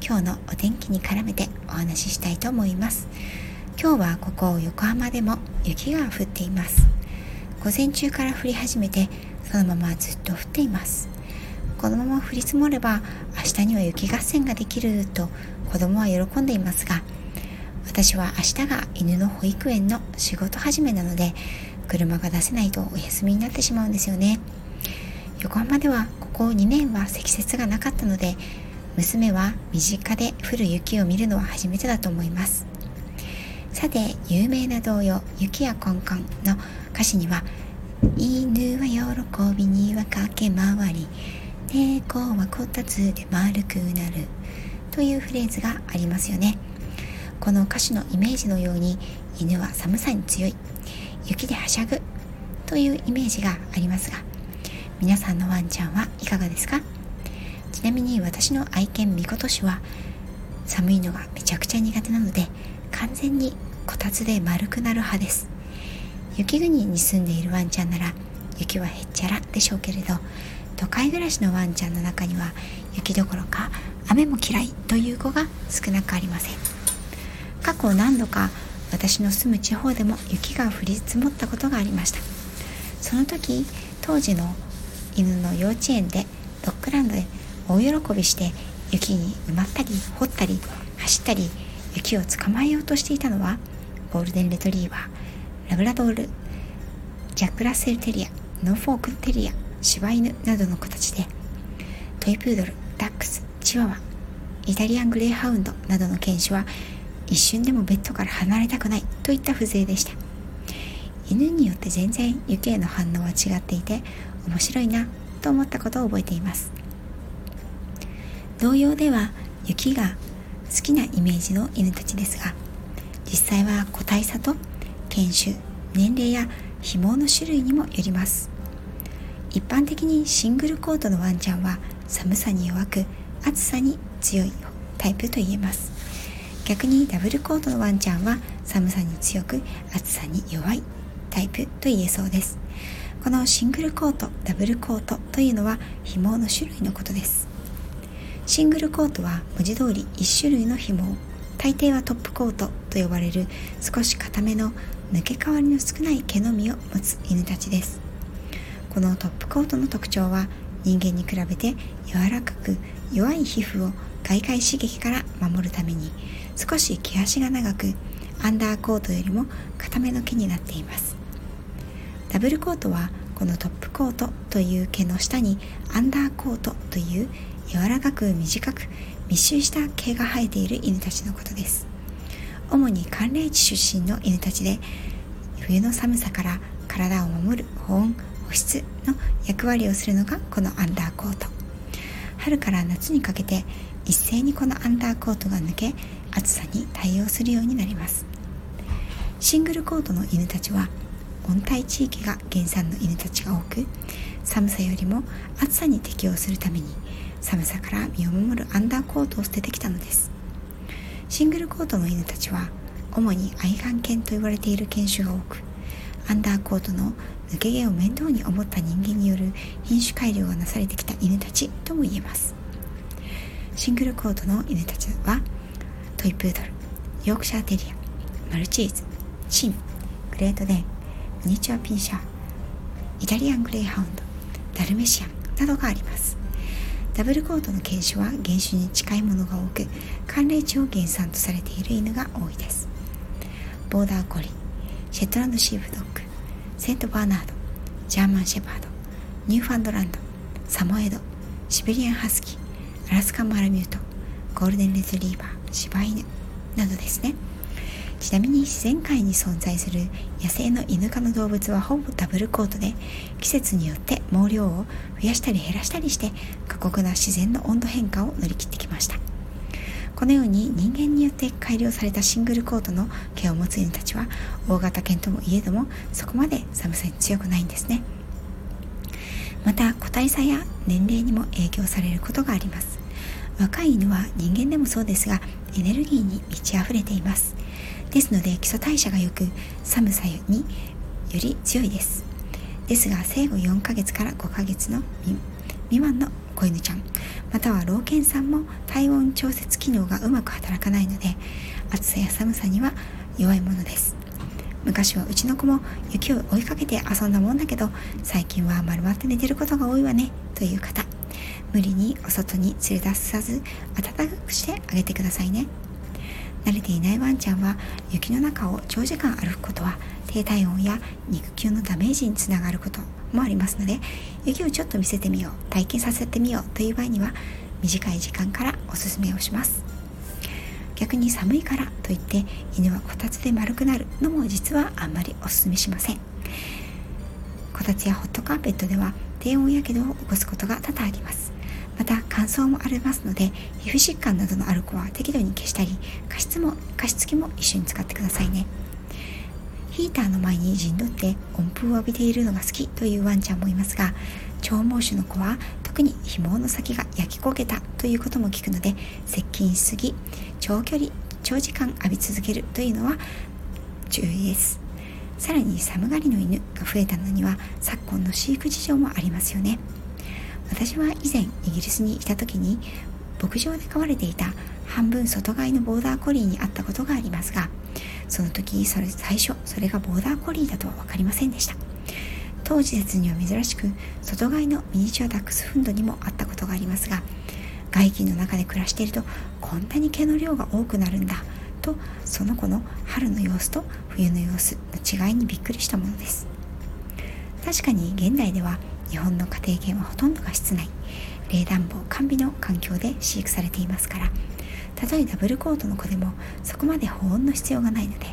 今日のお天気に絡めてお話ししたいと思います。今日はここ横浜でも雪が降っています。午前中から降り始めてそのままずっと降っています。このまま降り積もれば明日には雪合戦ができると子供は喜んでいますが私は明日が犬の保育園の仕事始めなので車が出せないとお休みになってしまうんですよね。横浜ではここ2年は積雪がなかったので娘は身近で降る雪を見るのは初めてだと思います。さて有名な童謡「雪やコンコン」の歌詞には「犬は喜びには駆け回り猫はこたつで丸くなるというフレーズがありますよね。この歌詞のイメージのように犬は寒さに強い雪ではしゃぐというイメージがありますが皆さんのワンちゃんはいかがですか？ちなみに私の愛犬みことしは寒いのがめちゃくちゃ苦手なので完全にこたつで丸くなる派です。雪国に住んでいるワンちゃんなら雪はへっちゃらでしょうけれど都会暮らしのワンちゃんの中には雪どころか雨も嫌いという子が少なくありません。過去何度か私の住む地方でも雪が降り積もったことがありました。その時当時の犬の幼稚園でドッグランドで大喜びして雪に埋まったり掘ったり走ったり雪を捕まえようとしていたのはゴールデンレトリーバーラブラドールジャック・ラッセル・テリアノーフォーク・テリア柴犬などの形でトイプードルダックスチワワイタリアングレーハウンドなどの犬種は一瞬でもベッドから離れたくないといった風情でした。犬によって全然雪への反応は違っていて面白いなと思ったことを覚えています。同様では雪が好きなイメージの犬たちですが実際は個体差と犬種年齢や紐の種類にもよります。一般的にシングルコートのワンちゃんは寒さに弱く暑さに強いタイプと言えます。逆にダブルコートのワンちゃんは寒さに強く暑さに弱いタイプと言えそうです。このシングルコートダブルコートというのは紐の種類のことです。シングルコートは文字通り1種類の紐大抵はトップコートと呼ばれる少し固めの抜け変わりの少ない毛のみを持つ犬たちです。このトップコートの特徴は人間に比べて柔らかく弱い皮膚を外界刺激から守るために少し毛足が長くアンダーコートよりも硬めの毛になっています。ダブルコートはこのトップコートという毛の下にアンダーコートという柔らかく短く密集した毛が生えている犬たちのことです。主に寒冷地出身の犬たちで冬の寒さから体を守る保温保湿の役割をするのがこのアンダーコート。春から夏にかけて一斉にこのアンダーコートが抜け暑さに対応するようになります。シングルコートの犬たちは温帯地域が原産の犬たちが多く寒さよりも暑さに適応するために寒さから身を守るアンダーコートを捨ててきたのです。シングルコートの犬たちは主に愛玩犬と言われている犬種が多くアンダーコートの抜け毛を面倒に思った人間による品種改良がなされてきた犬たちとも言えます。シングルコートの犬たちはトイプードルヨークシャーテリアマルチーズチングレートデンミニチュアピンシャーイタリアングレーハウンドダルメシアンなどがあります。ダブルコートの犬種は原種に近いものが多く寒冷地を原産とされている犬が多いです。ボーダーコリーシェットランドシープドッグセントバーナードジャーマンシェパードニューファンドランドサモエドシベリアンハスキーアラスカンマラミュートゴールデンレトリーバー柴犬などですね。ちなみに自然界に存在する野生の犬科の動物はほぼダブルコートで季節によって毛量を増やしたり減らしたりして過酷な自然の温度変化を乗り切ってきました。このように人間によって改良されたシングルコートの毛を持つ犬たちは大型犬ともいえどもそこまで寒さに強くないんですね。また個体差や年齢にも影響されることがあります。若い犬は人間でもそうですがエネルギーに満ち溢れています。ですので基礎代謝が良く寒さにより強いです。ですが生後4ヶ月から5ヶ月の未満の子犬ちゃん。または老犬さんも体温調節機能がうまく働かないので暑さや寒さには弱いものです。昔はうちの子も雪を追いかけて遊んだもんだけど最近は丸まって寝てることが多いわねという方。無理にお外に連れ出さず暖かくしてあげてくださいね。慣れていないワンちゃんは雪の中を長時間歩くことは低体温や肉球のダメージにつながることもありますので雪をちょっと見せてみよう体験させてみようという場合には短い時間からおすすめをします。逆に寒いからといって犬はこたつで丸くなるのも実はあんまりおすすめしません。こたつやホットカーペットでは低温やけどを起こすことが多々あります。また乾燥もありますので皮膚疾患などのある子は適度に消したり加湿も加湿器も一緒に使ってくださいね。ヒーターの前に陣取って温風を浴びているのが好きというワンちゃんもいますが長毛種の子は特に紐の先が焼き焦げたということも聞くので接近しすぎ長距離長時間浴び続けるというのは注意です。さらに寒がりの犬が増えたのには昨今の飼育事情もありますよね。私は以前イギリスにいた時に牧場で飼われていた半分外飼いのボーダーコリーに会ったことがありますがその時それ最初それがボーダーコリーだとは分かりませんでした。当時節には珍しく外飼いのミニチュアダックスフンドにもあったことがありますが外気の中で暮らしているとこんなに毛の量が多くなるんだとその子の春の様子と冬の様子の違いにびっくりしたものです。確かに現代では日本の家庭犬はほとんどが室内。冷暖房完備の環境で飼育されていますから。たとえダブルコートの子でもそこまで保温の必要がないので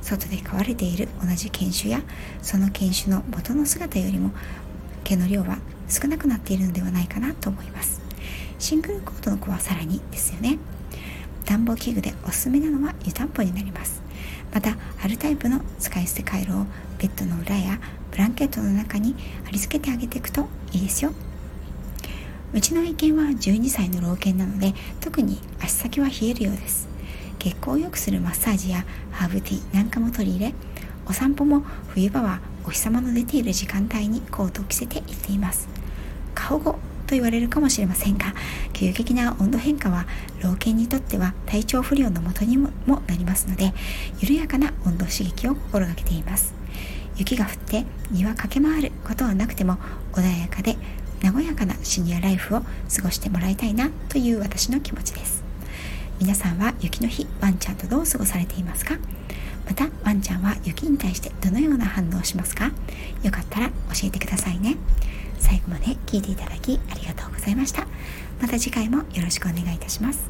外で飼われている同じ犬種やその犬種の元の姿よりも毛の量は少なくなっているのではないかなと思います。シングルコートの子はさらにですよね。暖房器具でおすすめなのは湯たんぽになります。またあるタイプの使い捨て回路をベッドの裏やブランケットの中に貼り付けてあげていくといいですよ。うちの愛犬は12歳の老犬なので特に足先は冷えるようです。血行を良くするマッサージやハーブティーなんかも取り入れお散歩も冬場はお日様の出ている時間帯にコートを着せて行っています。過保護と言われるかもしれませんが急激な温度変化は老犬にとっては体調不良のもとにもなりますので緩やかな温度刺激を心がけています。雪が降って庭駆け回ることはなくても穏やかで和やかなシニアライフを過ごしてもらいたいなという私の気持ちです。皆さんは雪の日ワンちゃんとどう過ごされていますか？またワンちゃんは雪に対してどのような反応をしますか？よかったら教えてくださいね。最後まで聞いていただきありがとうございました。また次回もよろしくお願いいたします。